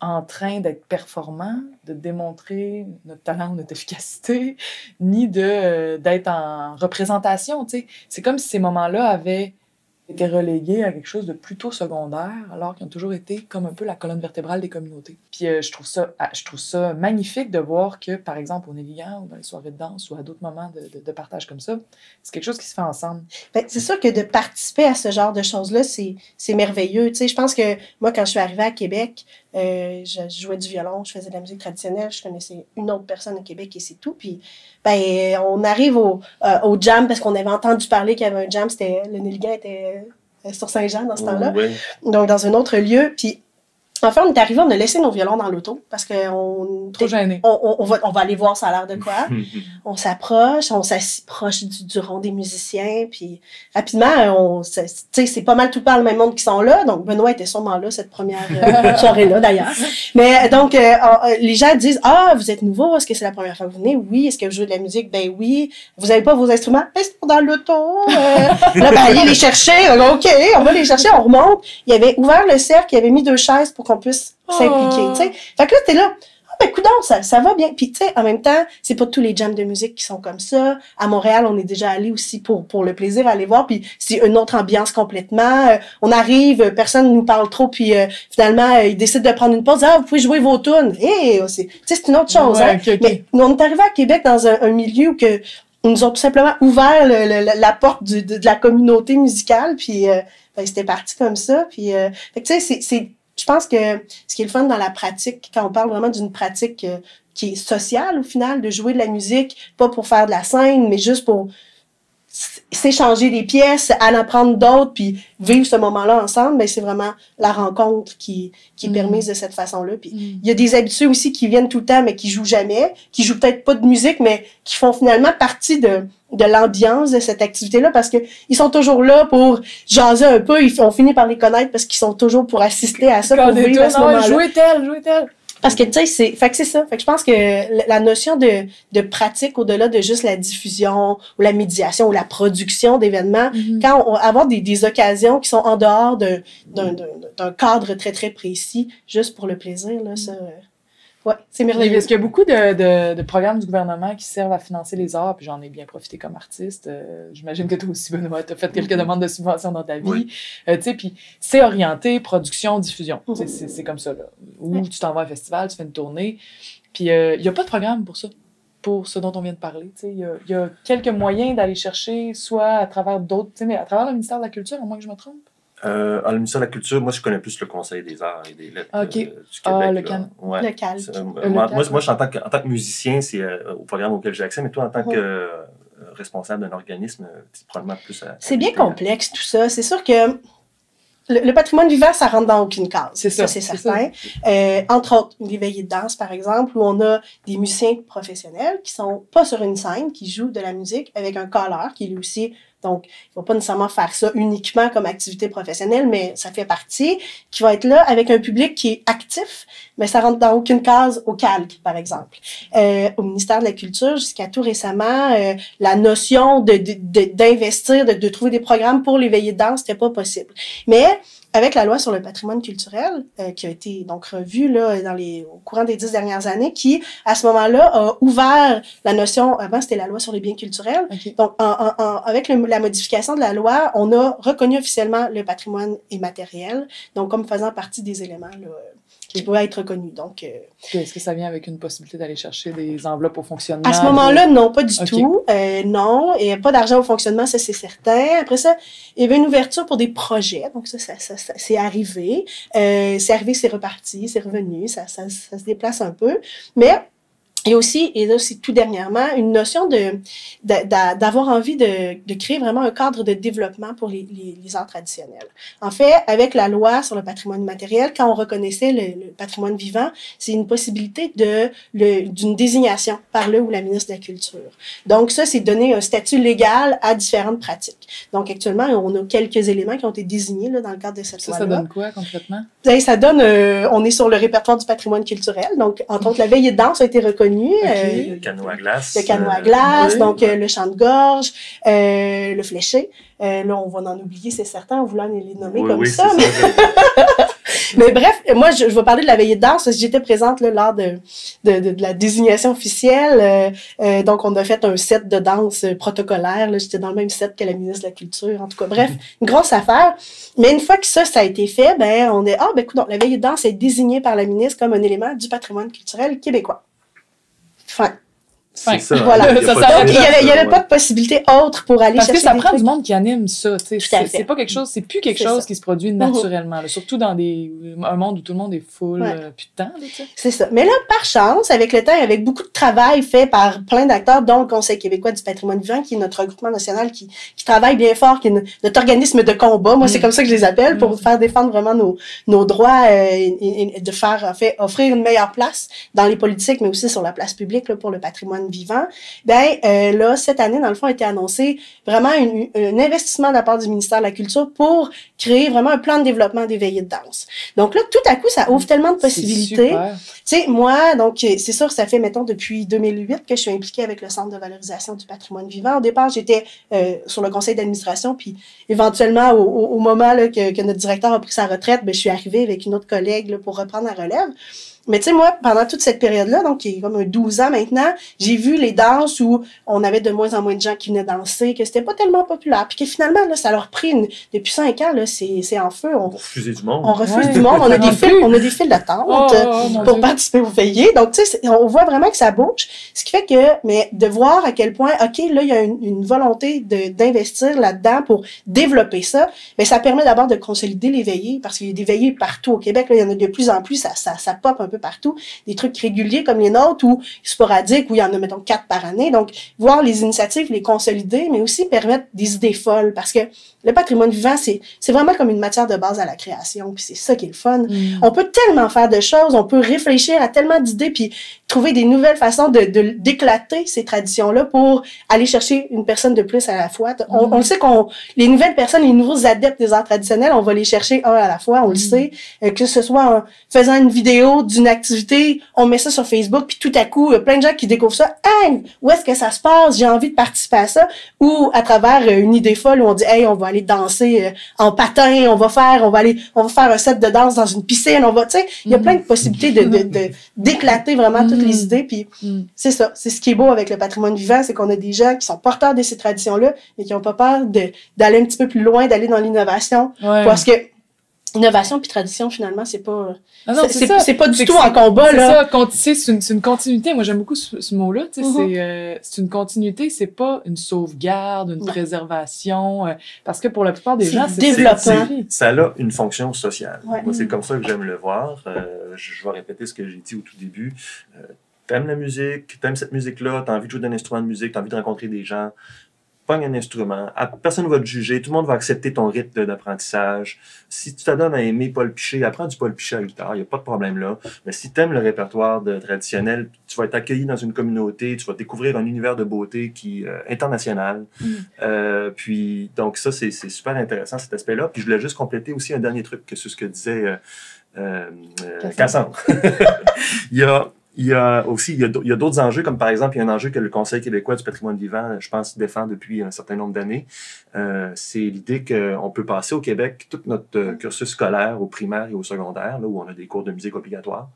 B: en train d'être performant, de démontrer notre talent notre efficacité, ni de d'être en représentation. C'est comme si ces moments-là avaient été relégués à quelque chose de plutôt secondaire, alors qu'ils ont toujours été comme un peu la colonne vertébrale des communautés. Puis euh, je, trouve ça, ah, je trouve ça magnifique de voir que, par exemple, au Néligan ou dans les soirées de danse ou à d'autres moments de, partage comme ça, c'est quelque chose qui se fait ensemble.
A: Ben, c'est sûr que de participer à ce genre de choses-là, c'est merveilleux. Tu sais, je pense que moi, quand je suis arrivée à Québec, euh, je jouais du violon, je faisais de la musique traditionnelle, je connaissais une autre personne au Québec et c'est tout. Puis, ben, on arrive au, euh, au jam parce qu'on avait entendu parler qu'il y avait un jam, c'était le Néligan était euh, sur Saint-Jean dans ce temps-là.
C: Oui.
A: Donc, dans un autre lieu. Puis, enfin, on est arrivé, on a laissé nos violons dans l'auto parce qu'on.
B: Trop gêné.
A: On, on, on, va, on va aller voir ça a l'air de quoi. [LAUGHS] on s'approche, on s'approche du, du rond des musiciens, puis rapidement, on, tu sais, c'est pas mal tout par le même monde qui sont là. Donc, Benoît était sûrement là cette première euh, [LAUGHS] soirée-là, d'ailleurs. Mais donc, euh, euh, les gens disent Ah, vous êtes nouveau, est-ce que c'est la première fois que vous venez? Oui. Est-ce que vous jouez de la musique? Ben oui. Vous avez pas vos instruments? Ben, c'est dans l'auto. Euh, là, ben, allez les chercher. OK, on va les chercher, on remonte. Il avait ouvert le cercle, il avait mis deux chaises pour qu'on puisse s'impliquer,
B: Oh.
A: tu sais. Fait que là, t'es là, ah ben coudonc, ça, ça va bien. Puis tu sais, en même temps, c'est pas tous les jams de musique qui sont comme ça. À Montréal, on est déjà allé aussi pour pour le plaisir aller voir. Puis c'est une autre ambiance complètement. Euh, on arrive, euh, personne nous parle trop, puis euh, finalement, euh, ils décident de prendre une pause. Ah, vous pouvez jouer vos tunes. Eh, c'est, tu sais, c'est une autre chose.
B: Ouais,
A: hein. Mais nous, on est arrivé à Québec dans un, un milieu où que ils nous ont tout simplement ouvert le- le- la porte du- de, de la communauté musicale, puis ben, c'était parti comme ça. Puis, euh, tu sais, c'est, c'est, je pense que ce qui est le fun dans la pratique, quand on parle vraiment d'une pratique euh, qui est sociale au final, de jouer de la musique, pas pour faire de la scène, mais juste pour s'échanger des pièces, en apprendre d'autres, puis vivre ce moment-là ensemble, ben c'est vraiment la rencontre qui, qui est
B: Mm.
A: permise de cette façon-là. Puis
B: Mm.
A: il y a des habitués aussi qui viennent tout le temps, mais qui jouent jamais, qui jouent peut-être pas de musique, mais qui font finalement partie de, de l'ambiance de cette activité-là parce que ils sont toujours là pour jaser un peu. Ils, on finit par les connaître parce qu'ils sont toujours pour assister à ça, pour
B: Quand des
A: vivre à ce moment-là.
B: tel, jouez tel.
A: Parce que, tu sais, c'est, fait que c'est ça. Fait que je pense que la- notion de, de pratique au-delà de juste la diffusion ou la médiation ou la production d'événements, quand on avoir des, des occasions qui sont en dehors d'un, d'un, d'un, d'un cadre très, très précis, juste pour le plaisir, là, ça, euh, ouais, c'est merveilleux.
B: Parce qu'il y a beaucoup de, de, de programmes du gouvernement qui servent à financer les arts, puis j'en ai bien profité comme artiste. Euh, J'imagine que toi aussi, Benoît, tu as fait quelques demandes de subventions dans ta vie.
C: Oui.
B: Euh, tu sais, puis c'est orienté production, diffusion. Tu sais,
A: Mhm.
B: C'est c'est comme ça, là. Ou tu t'en vas à un festival, tu fais une tournée. Puis euh, il n'y a pas de programme pour ça, pour ce dont on vient de parler. Tu sais, Il y a, il y a quelques moyens d'aller chercher, soit à travers d'autres, tu sais, mais à travers le ministère de la Culture, à moins que je me trompe.
C: Euh, en le ministère de la Culture, moi, je connais plus le Conseil des arts et des lettres
B: Ok.
C: euh, du Québec.
B: Ah, le can-
C: Ouais.
A: Le calme.
C: C'est, euh,
B: le
C: moi, moi, je, en tant que, en tant que musicien, c'est euh, au programme auquel j'ai accès, mais toi, en tant que euh, responsable d'un organisme, euh, c'est probablement plus à.
A: C'est bien complexe, tout ça. C'est sûr que le, le patrimoine vivant, ça rentre dans aucune case.
B: C'est ça,
A: c'est
B: c'est
A: certain. Euh, entre autres, les veillées de danse, par exemple, où on a des musiciens professionnels qui sont pas sur une scène, qui jouent de la musique avec un calleur qui lui aussi, donc, il va pas nécessairement faire ça uniquement comme activité professionnelle, mais ça fait partie, qui va être là avec un public qui est actif, mais ça rentre dans aucune case au calque, par exemple. Euh, au ministère de la Culture, jusqu'à tout récemment, euh, la notion de- d'investir, de, de trouver des programmes pour les veillées de danse, c'était pas possible. Mais avec la loi sur le patrimoine culturel, euh, qui a été donc revue là, dans les, au courant des dix dernières années, qui, à ce moment-là, a ouvert la notion, avant c'était la loi sur les biens culturels, donc, en, en- en- avec le- la modification de la loi, on a reconnu officiellement le patrimoine immatériel, donc comme faisant partie des éléments là, qui pouvaient être reconnus. Donc, euh,
B: Est-ce que ça vient avec une possibilité d'aller chercher des enveloppes au fonctionnement?
A: À ce moment-là, non, pas du
B: Ok.
A: tout. Euh, non, et pas d'argent au fonctionnement, ça c'est certain. Après ça, il y avait une ouverture pour des projets, donc ça, ça, ça, ça- c'est arrivé. Euh, c'est arrivé, c'est reparti, c'est revenu, ça, ça, ça se déplace un peu. Mais a aussi, et là c'est tout dernièrement, une notion de de- d'a- d'avoir envie de, de créer vraiment un cadre de développement pour les, les, les arts traditionnels. En fait, avec la loi sur le patrimoine matériel, quand on reconnaissait le, le patrimoine vivant, c'est une possibilité de le- d'une désignation par le ou la ministre de la Culture. Donc ça, c'est donner un statut légal à différentes pratiques. Donc actuellement, on a quelques éléments qui ont été désignés là, dans le cadre de cette
B: Ça, ça
A: loi-là.
B: donne quoi concrètement?
A: Ben, ça donne, euh, on est sur le répertoire du patrimoine culturel. Donc, entre autres, la veillée de danse a été reconnue. Euh,
C: Le canot à glace.
A: le canot à
C: euh,
A: glace, donc euh, le chant de gorge, euh, le fléché. Euh, là, on va en oublier, c'est certain, en voulant les nommer
C: oui,
A: comme
C: oui,
A: ça. Mais,
C: ça. [LAUGHS]
A: Mais bref, moi, je, je vais parler de la veillée de danse parce que j'étais présente là, lors de, de, de, de la désignation officielle. Euh, euh, donc, on a fait un set de danse protocolaire. J'étais dans le même set que la ministre de la Culture. En tout cas, bref, [LAUGHS] une grosse affaire. Mais une fois que ça, ça a été fait, ben, on est, ah, ben, écoute, la veillée de danse est désignée par la ministre comme un élément du patrimoine culturel québécois. Fin.
C: C'est ça.
A: Voilà.
C: Il y a
B: Ça
C: pas
B: s'arrête
A: Donc,
C: de-
A: il y avait, pas de possibilité autre pour aller
B: Parce que
A: chercher
B: ça
A: des
B: prend
A: trucs.
B: du monde qui anime ça, C'est pas quelque chose, c'est plus quelque chose
A: ça.
B: qui se produit naturellement, là. surtout dans des, un monde où tout le monde est full,
A: Ouais.
B: euh, de temps.
A: C'est ça. Mais là, par chance, avec le temps, et avec beaucoup de travail fait par plein d'acteurs, dont le Conseil québécois du patrimoine vivant, qui est notre regroupement national qui, qui travaille bien fort, qui est no- notre organisme de combat. Moi, c'est
B: Mm.
A: comme ça que je les appelle, pour
B: Mm.
A: faire défendre vraiment nos, nos droits euh, et, et- et de faire, en fait, offrir une meilleure place dans les politiques, mais aussi sur la place publique là, pour le patrimoine vivant. Ben, euh, là, cette année, dans le fond, a été annoncé vraiment un investissement de la part du ministère de la Culture pour créer vraiment un plan de développement des veillées de danse. Donc là, tout à coup, ça ouvre tellement de possibilités. Tu sais, moi, donc, c'est sûr, ça fait, mettons, depuis 2008 que je suis impliquée avec le Centre de valorisation du patrimoine vivant. Au départ, j'étais euh, sur le conseil d'administration, puis éventuellement, au, au- au moment là, que, que notre directeur a pris sa retraite, ben, je suis arrivée avec une autre collègue là, pour reprendre la relève. Mais tu sais, moi, pendant toute cette période-là, donc qui est comme un 12 ans maintenant, j'ai vu les danses où on avait de moins en moins de gens qui venaient danser, que c'était pas tellement populaire, puis que finalement, là, ça leur pris une... Depuis cinq ans, là, c'est c'est en feu. On,
C: Pour refuser du monde.
A: on refuse
B: Ouais.
A: du monde, on a [LAUGHS] des fils, on a des fils d'attente
B: Oh, oh, mon
A: pour
B: Dieu.
A: participer aux veillées. Donc, tu sais, on voit vraiment que ça bouge. Ce qui fait que, mais de voir à quel point, OK, là, il y a une, une volonté de- d'investir là-dedans pour développer ça, mais ça permet d'abord de consolider les veillées, parce qu'il y a des veillées partout au Québec. Là, il y en a de plus en plus, ça, ça, ça pop un peu partout. Des trucs réguliers comme les nôtres ou sporadiques, où il y en a, mettons, quatre par année. Donc, voir les initiatives, les consolider, mais aussi permettre des idées folles, parce que le patrimoine vivant, c'est c'est vraiment comme une matière de base à la création, puis c'est ça qui est le fun.
B: Mm.
A: On peut tellement faire de choses, on peut réfléchir à tellement d'idées, puis trouver des nouvelles façons de d'éclater ces traditions-là pour aller chercher une personne de plus à la fois. On,
B: Mm.
A: on le sait qu'on les nouvelles personnes, les nouveaux adeptes des arts traditionnels, on va les chercher un à la fois, on le
B: Mm.
A: sait. Euh, que ce soit en faisant une vidéo d'une activité, on met ça sur Facebook, puis tout à coup, plein de gens qui découvrent ça. Hey, où est-ce que ça se passe? J'ai envie de participer à ça. Ou à travers euh, une idée folle où on dit, hey, on va aller danser euh, en patin, on va faire, on va aller, on va faire un set de danse dans une piscine, on va, tu sais, il y a plein de possibilités de, de, de- [LAUGHS] d'éclater vraiment toutes les idées. Puis
B: Mm.
A: c'est ça, c'est ce qui est beau avec le patrimoine vivant, c'est qu'on a des gens qui sont porteurs de ces traditions-là, mais qui n'ont pas peur de, d'aller un petit peu plus loin, d'aller dans l'innovation,
B: Ouais.
A: parce que innovation puis tradition finalement c'est pas
B: Ah non,
A: c'est-
B: ça.
A: pas du tout en combat
B: C'est
A: là
B: ça, c'est c'est une, c'est une continuité. Moi, j'aime beaucoup ce, ce mot-là. tu sais,
A: Mhm.
B: C'est euh, c'est une continuité, c'est pas une sauvegarde, une
A: Non.
B: préservation. euh, parce que pour la plupart des gens, c'est
A: développement.
B: c'est-
C: Ça a une fonction sociale.
A: Ouais.
C: Moi, c'est comme ça que j'aime le voir. Euh, je, je vais répéter ce que j'ai dit au tout début. Euh, t'aimes la musique, t'aimes cette musique-là, t'as envie de jouer d'un instrument de musique, t'as envie de rencontrer des gens, un instrument. Ah, Personne ne va te juger, tout le monde va accepter ton rythme d'apprentissage. Si tu t'adonnes à aimer Paul Piché, apprends du Paul Piché à guitare, il n'y a pas de problème là. Mais si tu aimes le répertoire de, traditionnel, tu vas être accueilli dans une communauté, tu vas découvrir un univers de beauté qui euh, international.
B: Mm.
C: Euh, puis, donc ça, c'est super intéressant, cet aspect-là. Puis je voulais juste compléter aussi un dernier truc, que c'est ce que disait euh, euh, Cassandre. [LAUGHS] il y a il y a aussi il y a d'autres enjeux, comme par exemple, il y a un enjeu que le Conseil québécois du patrimoine vivant, je pense, défend depuis un certain nombre d'années. Euh, c'est l'idée qu'on peut passer au Québec tout notre euh, cursus scolaire, au primaire et au secondaire, là où on a des cours de musique obligatoires,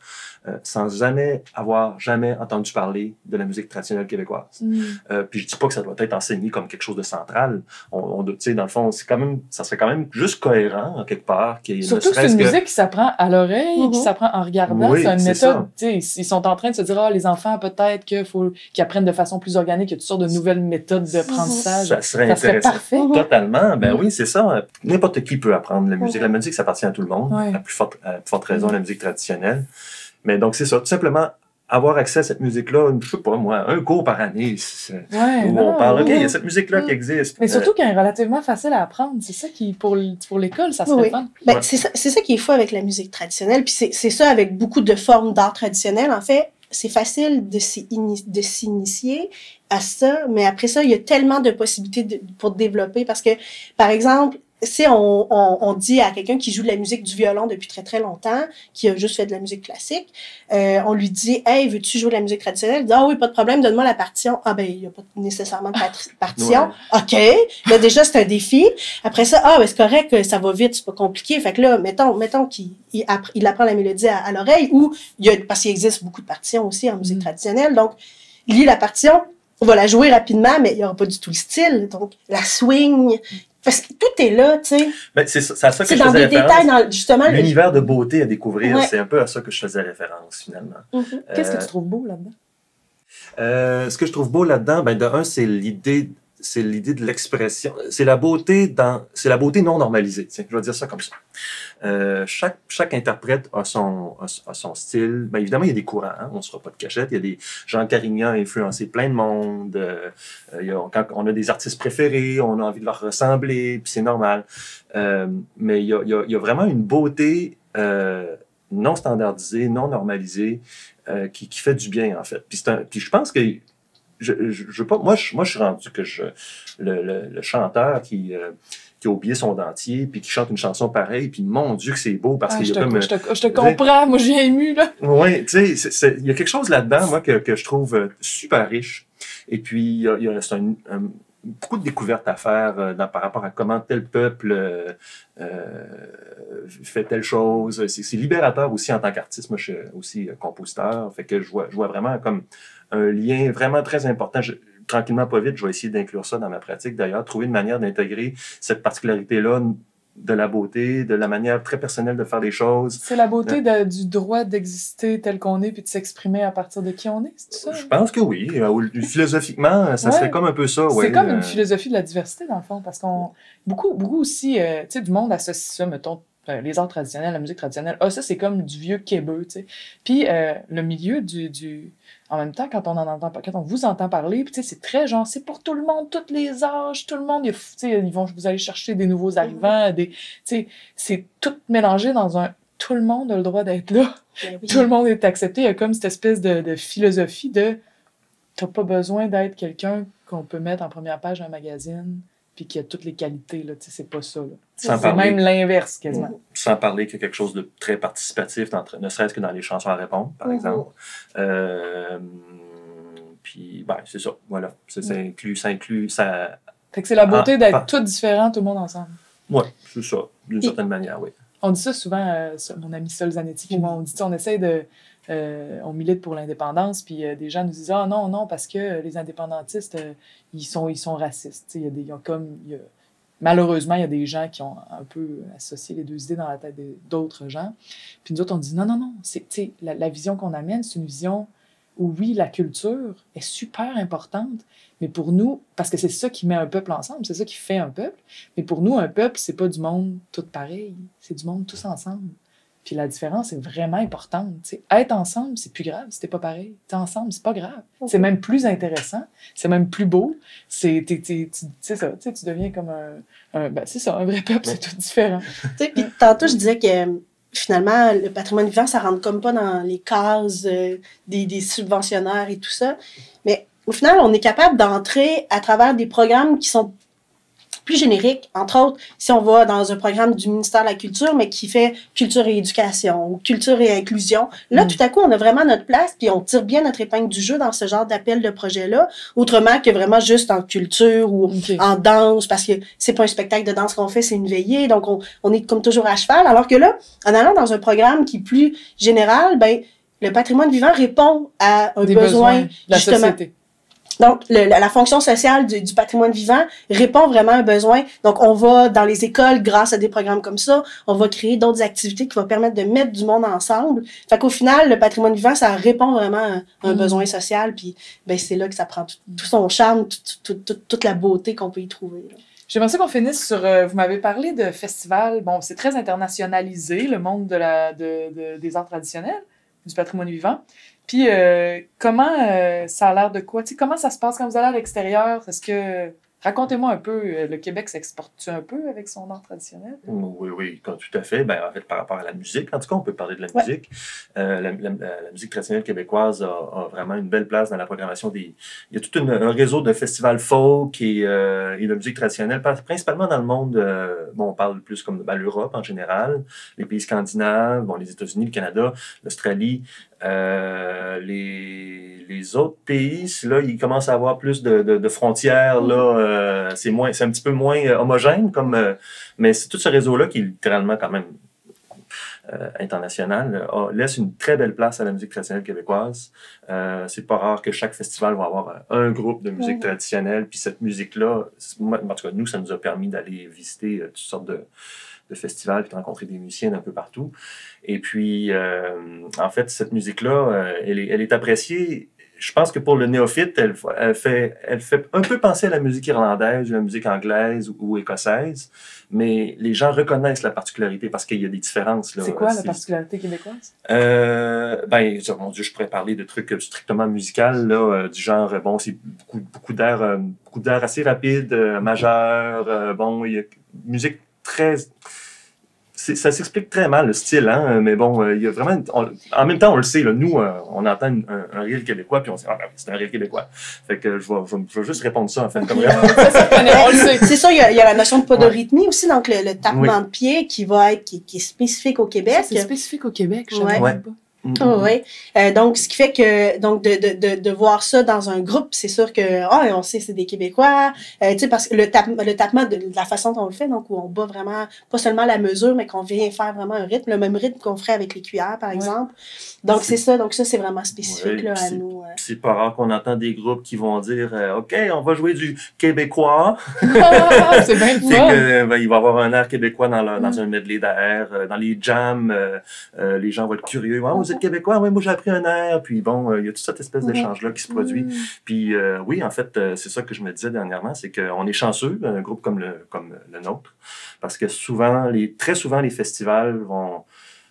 C: euh, sans jamais avoir jamais entendu parler de la musique traditionnelle québécoise.
B: Mm.
C: Euh, puis je dis pas que ça doit être enseigné comme quelque chose de central. On, on doit- tu sais, dans le fond, c'est quand même, ça serait quand même juste cohérent en quelque part. qu'il y ait ne
B: Surtout que c'est une
C: que-
B: musique qui s'apprend à l'oreille, qui s'apprend en regardant.
C: Oui,
B: c'est une méthode. tu sais, Ils ils sont en train de se dire, ah, les enfants, peut-être qu'il faut qu'ils apprennent de façon plus organique. Il y a toutes sortes de nouvelles méthodes d'apprentissage.
C: Ça serait
B: Ça serait
C: intéressant.
B: parfait.
A: Mhm.
C: Totalement. Ben
B: Mhm.
C: oui, c'est ça. N'importe qui peut apprendre la musique.
A: Mhm.
C: La musique, ça appartient à tout le monde.
B: Ouais.
C: À plus forte, à plus forte raison, la musique traditionnelle. Mais donc, c'est ça. Tout simplement, avoir accès à cette musique-là, je sais pas moi, un cours par année, c'est-
B: Ouais,
C: où
B: non,
C: on parle, OK, il y a cette musique-là qui existe.
B: Mais
C: Euh,
B: surtout qu'elle est relativement facile à apprendre. C'est ça qui, pour, pour l'école, ça serait
A: Oui.
B: fun.
A: Ben,
C: Ouais.
A: c'est ça, c'est ça qui est fou avec la musique traditionnelle. Puis c'est c'est ça avec beaucoup de formes d'art traditionnel. En fait, c'est facile de s'initier à ça, mais après ça, il y a tellement de possibilités de- pour développer parce que, par exemple, si on, on, on dit à quelqu'un qui joue de la musique du violon depuis très très longtemps, qui a juste fait de la musique classique, euh, on lui dit Hey, veux-tu jouer de la musique traditionnelle? Il dit Ah oui, pas de problème, donne-moi la partition. Ah ben, il n'y a pas nécessairement de [LAUGHS] partition. OK. Là, déjà, c'est un défi. Après ça, ah ben c'est correct, ça va vite, c'est pas compliqué. Fait que là, mettons, mettons qu'il il appr- il apprend la mélodie à, à l'oreille ou il y a, parce qu'il existe beaucoup de partitions aussi en musique
B: Mm.
A: traditionnelle. Donc, il lit la partition, on va la jouer rapidement, mais il n'y aura pas du tout le style. Donc, la swing, parce que tout est là, tu sais.
C: Ben, c'est ça- c'est à ça que
A: C'est
C: je
A: dans
C: faisais
A: des
C: référence.
A: détails, dans, justement. le-
C: L'univers de beauté à découvrir,
A: Ouais.
C: c'est un peu à ça que je faisais référence finalement.
A: Mhm.
B: Qu'est-ce que
C: Euh,
B: tu trouves beau là-dedans?
C: Euh, ce que je trouve beau là-dedans, ben de un, c'est l'idée, c'est l'idée de l'expression. C'est la beauté dans, c'est la beauté non normalisée. Je vais dire ça comme ça. Euh, chaque, chaque interprète a son, a, son style. Ben, évidemment, il y a des courants. Hein, on ne sera pas de cachette. Il y a des Jean Carignan a influencé plein de monde. Euh, il y a, quand on a des artistes préférés, on a envie de leur ressembler, puis c'est normal. Euh, mais il y, a, il, y a, vraiment une beauté non standardisée, non normalisée, qui, qui fait du bien, en fait. Puis, un, puis je pense que je, je, je veux pas, moi, je, moi, je suis rendu que je, le, le, le chanteur qui, euh, qui a oublié son dentier, puis qui chante une chanson pareille, puis mon Dieu que c'est beau, parce
B: Ah,
C: qu'il y a comme...
B: je, te, je te comprends, moi, j'ai ému, là.
C: Oui, tu sais, il y a quelque chose là-dedans, moi, que, que je trouve euh, super riche. Et puis, il y a, il y a c'est un- un- beaucoup de découvertes à faire euh, dans- par rapport à comment tel peuple euh, euh, fait telle chose. C'est c'est libérateur aussi en tant qu'artiste. Moi, je suis aussi euh, compositeur. Fait que je vois, je vois vraiment comme un lien vraiment très important. Je- tranquillement, pas vite, je vais essayer d'inclure ça dans ma pratique. D'ailleurs, trouver une manière d'intégrer cette particularité-là de la beauté, de la manière très personnelle de faire les choses.
B: C'est la beauté de- du droit d'exister tel qu'on est puis de s'exprimer à partir de qui on est, c'est ça?
C: Je pense que oui. Euh, Philosophiquement, ça
B: Ouais.
C: serait comme un peu ça.
B: C'est
C: ouais.
B: comme
C: Euh,
B: une philosophie de la diversité, dans le fond, parce qu'on. Beaucoup, beaucoup aussi, euh, tu sais, du monde associe ça, mettons, euh, les arts traditionnels, la musique traditionnelle. Ah, ça, c'est comme du vieux québeux, tu sais. Puis euh, le milieu du, du. En même temps, quand on en entend, quand on vous entend parler, puis c'est très genre, c'est pour tout le monde, tous les âges, tout le monde. ils vont vous allez chercher des nouveaux arrivants, des. C'est tout mélangé dans un. Tout le monde a le droit d'être là.
A: Ben oui.
B: Tout le monde est accepté. Il y a comme cette espèce de, de philosophie de t'as pas besoin d'être quelqu'un qu'on peut mettre en première page d'un magazine puis qui a toutes les qualités. Là. Tu sais, C'est pas ça. C'est
C: parler.
B: même l'inverse quasiment.
C: Sans parler a quelque chose de très participatif, dans- ne serait-ce que dans les chansons à répondre, par
A: Mhm.
C: exemple. Euh, puis, ben, c'est ça. Voilà. Ça, ça inclut, ça inclut, ça.
B: Fait que c'est la beauté
C: Ah,
B: d'être
C: ah.
B: tous différents, tout le monde ensemble.
C: Ouais, c'est ça. D'une
A: Et-
C: certaine manière, oui.
B: On dit ça souvent, euh, mon ami Sol Zanetti, moi, on dit, on essaye de. euh, on milite pour l'indépendance, puis euh, des gens nous disent Ah non, non, parce que les indépendantistes, ils, sont, ils sont racistes. Y a des, ils ont comme, y a- malheureusement, il y a des gens qui ont un peu associé les deux idées dans la tête d'autres gens. Puis nous autres, on dit Non, non, non, la, la vision qu'on amène, c'est une vision où, oui, la culture est super importante, mais pour nous, parce que c'est ça qui met un peuple ensemble, c'est ça qui fait un peuple, mais pour nous, un peuple, c'est pas du monde tout pareil, c'est du monde tous ensemble. Puis la différence est vraiment importante. tu sais. Être ensemble, c'est plus grave si t'es pas pareil. T'es ensemble, c'est pas grave. C'est même plus intéressant, c'est même plus beau. C'est ça, tu deviens comme un, un- ben, c'est ça, un vrai peuple, c'est tout différent. [LAUGHS]
A: Puis tantôt, je disais que finalement, le patrimoine vivant, ça rentre comme pas dans les cases euh, des, des subventionnaires et tout ça. Mais au final, on est capable d'entrer à travers des programmes qui sont plus génériques. Entre autres, si on va dans un programme du ministère de la Culture, mais qui fait culture et éducation ou culture et inclusion, là,
B: Mm.
A: tout à coup, on a vraiment notre place, puis on tire bien notre épingle du jeu dans ce genre d'appel de projet-là, autrement que vraiment juste en culture ou en danse parce que c'est pas un spectacle de danse qu'on fait, c'est une veillée. Donc, on, on est comme toujours à cheval. Alors que là, en allant dans un programme qui est plus général, ben, le patrimoine vivant répond à un
B: Des
A: besoin.
B: besoins de la
A: justement.
B: société.
A: Donc, le- la, la fonction sociale du, du patrimoine vivant répond vraiment à un besoin. Donc, on va dans les écoles, grâce à des programmes comme ça, on va créer d'autres activités qui vont permettre de mettre du monde ensemble. Fait qu'au final, le patrimoine vivant, ça répond vraiment à un
B: Mm.
A: besoin social. Puis, ben, c'est là que ça prend tout, tout son charme, tout- tout- tout- toute la beauté qu'on peut y trouver. là.
B: J'aimerais ça qu'on finisse sur. euh, vous m'avez parlé de festival. Bon, c'est très internationalisé, le monde de la, de, de- des arts traditionnels, du patrimoine vivant. Puis, euh, comment euh, ça a l'air de quoi? Comment ça se passe quand vous allez à l'extérieur? Est-ce que Racontez-moi un peu, euh, le Québec s'exporte-tu un peu avec son art traditionnel?
C: Oui, oui, tout à fait. Ben, en fait, par rapport à la musique, en tout cas, on peut parler de la
A: Ouais.
C: musique. Euh, la, la- la musique traditionnelle québécoise a, a vraiment une belle place dans la programmation des. Il y a tout une- un réseau de festivals folk et, euh, et de musique traditionnelle, principalement dans le monde. euh, bon, on parle plus comme ben, l'Europe en général, les pays scandinaves, bon, les États-Unis, le Canada, l'Australie. Les, les autres pays, là, ils commencent à avoir plus de, de, de frontières. Là, euh, c'est moins, c'est un petit peu moins euh, homogène, comme, euh, mais c'est tout ce réseau-là qui est littéralement quand même euh, international, euh, laisse une très belle place à la musique traditionnelle québécoise. Euh, c'est pas rare que chaque festival va avoir un groupe de musique
A: Mhm.
C: traditionnelle, puis cette musique-là, en tout cas, nous, ça nous a permis d'aller visiter toutes sortes de, de festivals, puis de rencontrer des musiciens d'un peu partout. Et puis, en fait, cette musique-là, elle, est, elle est appréciée. Je pense que pour le néophyte, elle, elle, fait, elle fait un peu penser à la musique irlandaise ou la musique anglaise ou, ou écossaise, mais les gens reconnaissent la particularité parce qu'il y a des différences.
B: C'est quoi la particularité québécoise?
C: euh, ben, mon Dieu, je pourrais parler de trucs strictement musicaux, là, euh, du genre, euh, bon, c'est beaucoup, beaucoup d'air, euh, beaucoup d'air assez rapide, majeur, bon, il y a musique très, ça s'explique très mal le style, hein, mais bon, euh, il y a vraiment, on- en même temps, on le sait, là, nous, euh, on entend une- un, un reel québécois, puis on sait, ah, ben, c'est un reel québécois. Fait que je vais, je vais, je vais juste répondre ça, en fait, comme.
A: C'est ça, il y, a, il y a la notion de podorythmie aussi, donc le, le tapement de pied qui va être, qui, qui est spécifique au Québec.
B: C'est spécifique au Québec, je savais
C: Ouais.
B: pas.
C: Mm,
A: Ah
C: mm,
A: ouais. Euh, donc, ce qui fait que donc de, de, de, de voir ça dans un groupe, c'est sûr que ah, on sait c'est des Québécois. Euh, tu sais parce que le, tap, le tapement de, de la façon dont on le fait, donc où on bat vraiment pas seulement la mesure, mais qu'on vient faire vraiment un rythme, le même rythme qu'on ferait avec les cuillères par
B: Ouais.
A: exemple. Donc
C: C'est-
A: ça. Donc ça c'est vraiment spécifique
C: Ouais,
A: là, à
C: c'est-
A: nous. euh.
C: C'est pas rare qu'on entend des groupes qui vont dire euh, OK, on va jouer du québécois.
B: Ah, [LAUGHS] c'est bien
C: que, ben, il va y avoir un air québécois dans, le- dans
B: Mm.
C: un medley d'air. euh, dans les jams, euh, euh, les gens vont être curieux. Ah, vous êtes québécois? Oui, moi j'ai appris un air. Puis bon, euh, il y a toute cette espèce d'échange-là qui se produit.
B: Mm.
C: Puis euh, oui, en fait, euh, c'est ça que je me disais dernièrement, c'est qu'on est chanceux, un groupe comme le, comme le nôtre, parce que souvent, les, très souvent, les festivals vont...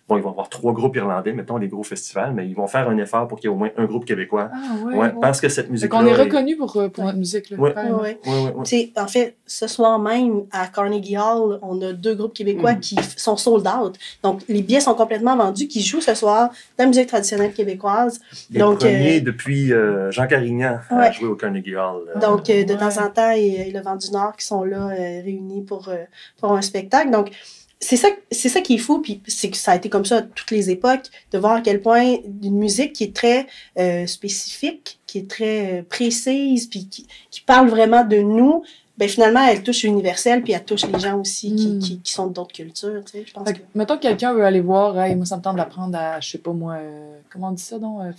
C: Bon, ils vont avoir trois groupes irlandais, mettons, les gros festivals, mais ils vont faire un effort pour qu'il y ait au moins un groupe québécois.
B: Ah ouais.
C: Ouais, parce que cette musique-là...
B: qu'on est reconnu pour, euh, pour notre musique. Là,
C: Ouais.
B: carrément.
A: Ouais.
C: Ouais, ouais, ouais.
A: Tu sais, en fait, ce soir même, à Carnegie Hall, on a deux groupes québécois
C: Mm.
A: qui sont sold out. Donc, les billets sont complètement vendus, qui jouent ce soir de la musique traditionnelle québécoise.
C: Les
A: Donc,
C: premiers
A: euh,
C: depuis euh, Jean Carignan à
A: Ouais.
C: jouer au Carnegie Hall. euh,
A: Donc, euh, de temps en temps, il y a le Vent du Nord qui sont là, euh, réunis pour, euh, pour un spectacle. Donc, c'est ça, c'est ça qui est fou, puis c'est que ça a été comme ça à toutes les époques, de voir à quel point une musique qui est très euh, spécifique, qui est très euh, précise, puis qui, qui parle vraiment de nous, ben finalement, elle touche l'universel, puis elle touche les gens aussi qui,
B: Mm.
A: qui, qui sont d'autres cultures, tu sais, je pense
B: Fait
A: que...
B: mettons que quelqu'un veut aller voir, hey, moi ça me tente d'apprendre à, je sais pas moi, euh, comment on dit ça donc, euh,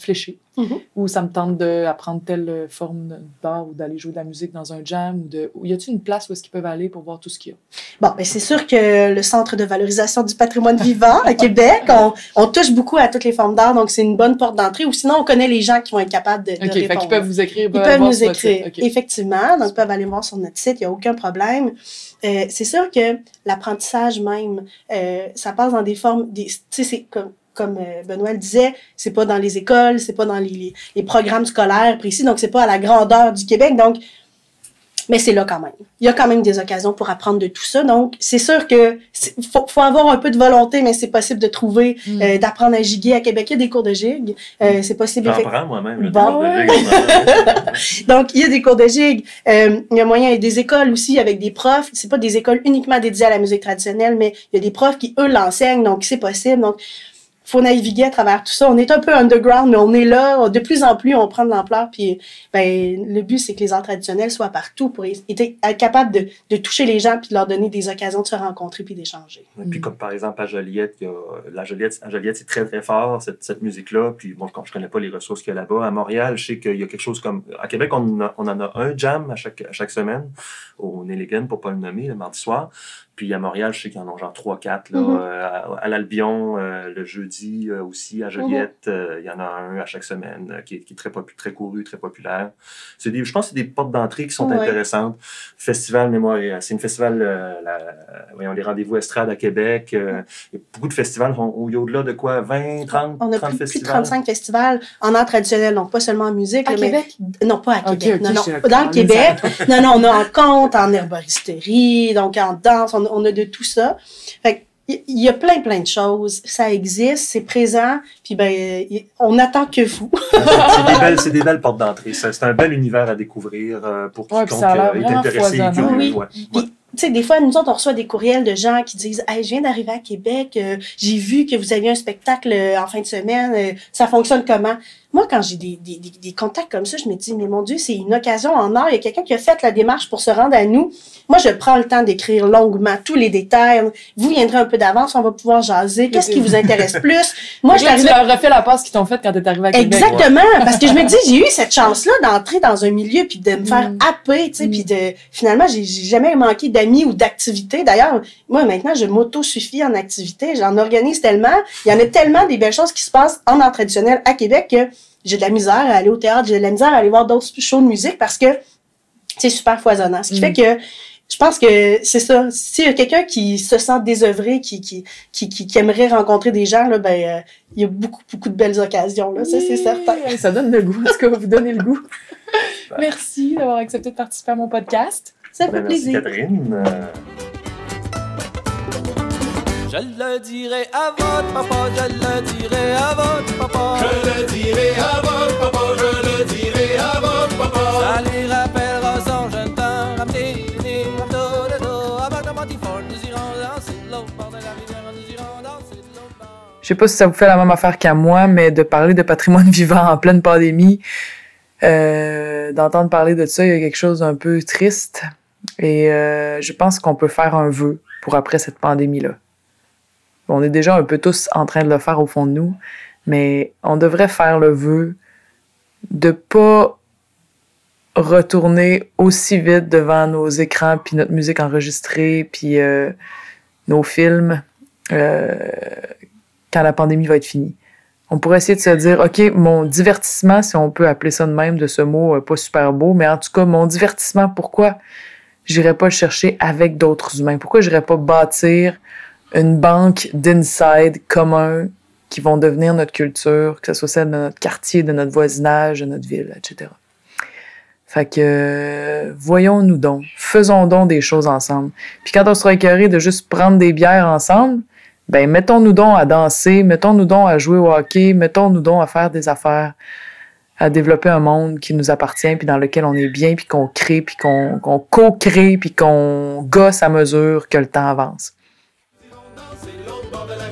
A: Mhm.
B: Ou ça me tente d'apprendre telle euh, forme d'art ou d'aller jouer de la musique dans un jam. Ou de... y a-t-il une place où est-ce qu'ils peuvent aller pour voir tout ce qu'il y a?
A: Bon, ben c'est sûr que le Centre de valorisation du patrimoine vivant à Québec, [LAUGHS] on, on touche beaucoup à toutes les formes d'art, donc c'est une bonne porte d'entrée. Ou sinon, on connaît les gens qui vont être capables de, de
B: OK, fait
A: répondre.
B: qu'ils peuvent vous écrire.
A: Ils
B: aller
A: peuvent nous écrire, effectivement. Donc, ils peuvent aller voir sur notre site, il n'y a aucun problème. Euh, c'est sûr que l'apprentissage même, euh, ça passe dans des formes, des, tu sais, c'est comme, comme euh, Benoît le disait, c'est pas dans les écoles, c'est pas dans les, les, les programmes scolaires précis, donc c'est pas à la grandeur du Québec. Donc, mais c'est là quand même. Il y a quand même des occasions pour apprendre de tout ça. Donc, c'est sûr que faut, faut avoir un peu de volonté, mais c'est possible de trouver,
B: Mm.
A: euh, d'apprendre à giguer à Québec. Il y a des cours de gigue. Euh, c'est possible.
C: J'en prends moi-même. le
A: Bon.
C: de gigue. [LAUGHS]
A: Donc, il y a des cours de gigue. Euh, il y a moyen, il y a des écoles aussi avec des profs. C'est pas des écoles uniquement dédiées à la musique traditionnelle, mais il y a des profs qui, eux, l'enseignent. Donc, c'est possible. Donc, faut naviguer à travers tout ça. On est un peu underground, mais on est là. De plus en plus, on prend de l'ampleur. Puis, ben, le but, c'est que les arts traditionnels soient partout pour être être capable de, de toucher les gens puis de leur donner des occasions de se rencontrer puis d'échanger.
C: Et puis, comme par exemple à Joliette, il y a, la Joliette, à Joliette, c'est très, très fort, cette, cette musique-là. Puis, bon, je connais pas les ressources qu'il y a là-bas, à Montréal, je sais qu'il y a quelque chose comme. À Québec, on, en a- on en a un jam à chaque, à chaque semaine, au Nelligan, pour pas le nommer, le mardi soir. Puis à Montréal, je sais qu'il y en a genre 3-4. là.
A: Mhm.
C: Euh, à, à l'Albion, euh, le jeudi euh, aussi, à Joliette, euh, il y en a un à chaque semaine euh, qui, est, qui est très, couru, très populaire. C'est des, je pense que c'est des portes d'entrée qui sont
A: Ouais.
C: intéressantes. Festival Mémoire, c'est une festival, euh, la, voyons, les rendez-vous estrade à Québec. euh, il y a beaucoup de festivals y a au-delà de quoi, 20, 30,
A: On a
C: 30
A: plus, plus de
C: festivals?
A: 35 festivals en art traditionnel, donc pas seulement en musique.
B: À
A: là, mais-
B: Québec?
A: Non, pas à Québec. non, non. Dans le Québec. [LAUGHS] non, non, on a en conte, en herboristerie, donc en danse, on, on a de tout ça. Fait que, il y a plein, plein de choses. Ça existe, c'est présent, puis ben, on attend que vous. [LAUGHS]
C: c'est des belles, c'est des belles portes d'entrée. C'est un bel univers à découvrir euh, pour
B: Ouais,
C: quiconque
B: l'air
C: euh, est intéressé et
B: foisonnant.
C: curieux.
A: Oui.
C: ouais.
A: Puis, tu sais, des fois, nous autres, on reçoit des courriels de gens qui disent Hey, je viens d'arriver à Québec, euh, j'ai vu que vous aviez un spectacle en fin de semaine, euh, ça fonctionne comment? Moi, quand j'ai des, des, des, des contacts comme ça, je me dis, mais mon Dieu, c'est une occasion en or. Il y a quelqu'un qui a fait la démarche pour se rendre à nous. Moi, je prends le temps d'écrire longuement tous les détails. Vous viendrez un peu d'avance, on va pouvoir jaser. Qu'est-ce qui vous intéresse [LAUGHS] plus? Moi, je
B: Là, tu leur refais la passe qu'ils t'ont faite quand t'es arrivé à Québec.
A: Exactement, parce que je me [LAUGHS] dis, j'ai eu cette chance-là d'entrer dans un milieu puis de me faire
B: Mm.
A: happer, tu sais,
B: Mm.
A: puis de finalement, j'ai j'ai jamais manqué d'amis ou d'activités. D'ailleurs, moi maintenant, je m'auto-suffis en activité, j'en organise tellement, il y en a tellement des belles choses qui se passent en art traditionnel à Québec que j'ai de la misère à aller au théâtre, j'ai de la misère à aller voir d'autres shows de musique parce que c'est super foisonnant. Ce qui
B: Mm.
A: fait que je pense que c'est ça. S'il y a quelqu'un qui se sent désœuvré, qui, qui, qui, qui, qui aimerait rencontrer des gens, là, ben, euh, il y a beaucoup, beaucoup de belles occasions, là. Ça, c'est certain.
B: Ça donne le goût. Tout cas, vous donnez le goût. [LAUGHS] Merci d'avoir accepté de participer à mon podcast.
A: Ça fait
C: Ben, merci
A: plaisir.
C: Catherine. Euh,
D: Je le dirai à votre papa, je le dirai à votre papa.
E: Je le dirai à votre papa, je le dirai à votre papa.
D: Ça lui rappellera son jeune temps. Ramdi, di, ramdo, de, do. Avec le Montifort, nous irons danser de l'autre bord de la rivière, nous irons danser de l'autre bord.
B: Je sais pas si ça vous fait la même affaire qu'à moi, mais de parler de patrimoine [LAUGHS] vivant en pleine pandémie, euh, d'entendre parler de ça, il y a quelque chose d'un peu triste. Et euh, je pense qu'on peut faire un vœu pour après cette pandémie-là. On est déjà un peu tous en train de le faire au fond de nous, mais on devrait faire le vœu de pas retourner aussi vite devant nos écrans, puis notre musique enregistrée, puis euh, nos films. Euh, quand la pandémie va être finie. On pourrait essayer de se dire, OK, mon divertissement, si on peut appeler ça de même, de ce mot euh, pas super beau, mais en tout cas, mon divertissement, pourquoi j'irais pas le chercher avec d'autres humains? Pourquoi j'irais pas bâtir une banque d'inside commun qui vont devenir notre culture, que ce soit celle de notre quartier, de notre voisinage, de notre ville, etc. Fait que, voyons-nous donc, faisons donc des choses ensemble. Puis quand on sera écœuré de juste prendre des bières ensemble, ben mettons-nous donc à danser, mettons-nous donc à jouer au hockey, mettons-nous donc à faire des affaires, à développer un monde qui nous appartient, puis dans lequel on est bien, puis qu'on crée, puis qu'on qu'on co-crée, puis qu'on gosse à mesure que le temps avance. de la